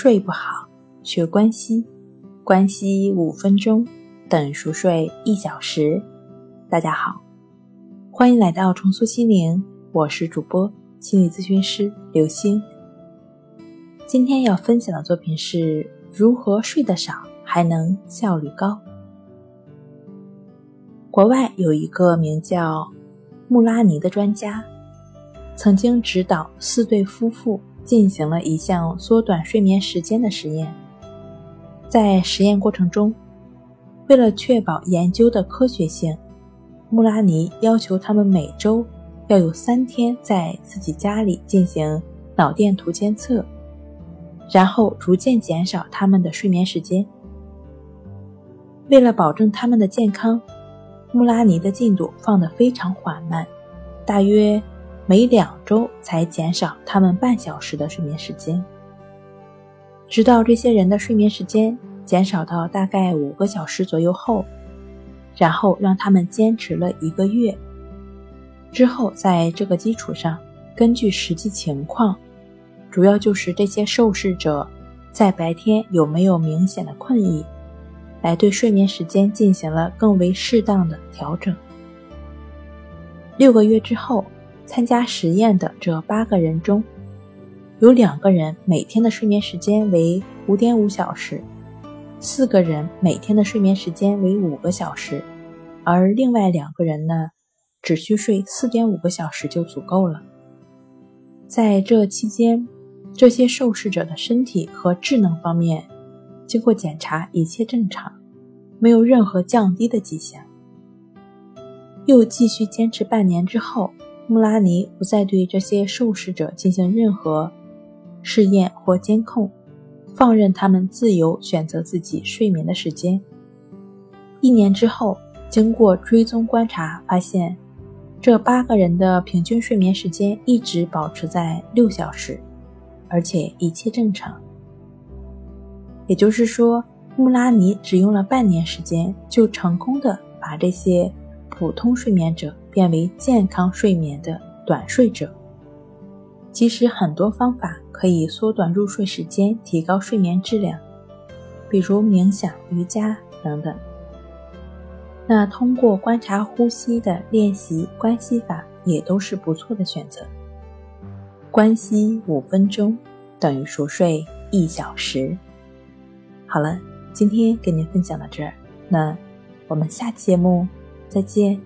睡不好，学关西，关西五分钟等熟睡一小时。大家好，欢迎来到重塑心灵，我是主播心理咨询师刘星。今天要分享的作品是如何睡得少还能效率高。国外有一个名叫穆拉尼的专家，曾经指导四对夫妇。进行了一项缩短睡眠时间的实验。在实验过程中，为了确保研究的科学性，穆拉尼要求他们每周要有三天在自己家里进行脑电图监测，然后逐渐减少他们的睡眠时间。为了保证他们的健康，穆拉尼的进度放得非常缓慢，大约。每两周才减少他们半小时的睡眠时间，直到这些人的睡眠时间减少到大概五个小时左右后，然后让他们坚持了一个月。之后，在这个基础上，根据实际情况，主要就是这些受试者在白天有没有明显的困意，来对睡眠时间进行了更为适当的调整。六个月之后。参加实验的这八个人中，有两个人每天的睡眠时间为五点五小时，四个人每天的睡眠时间为五个小时，而另外两个人呢，只需睡四点五个小时就足够了。在这期间，这些受试者的身体和智能方面，经过检查一切正常，没有任何降低的迹象。又继续坚持半年之后。穆拉尼不再对这些受试者进行任何试验或监控，放任他们自由选择自己睡眠的时间。一年之后，经过追踪观察，发现这八个人的平均睡眠时间一直保持在六小时，而且一切正常。也就是说，穆拉尼只用了半年时间，就成功的把这些普通睡眠者。变为健康睡眠的短睡者。其实很多方法可以缩短入睡时间，提高睡眠质量，比如冥想、瑜伽等等。那通过观察呼吸的练习关系法也都是不错的选择。关系五分钟等于熟睡一小时。好了，今天跟您分享到这儿，那我们下期节目再见。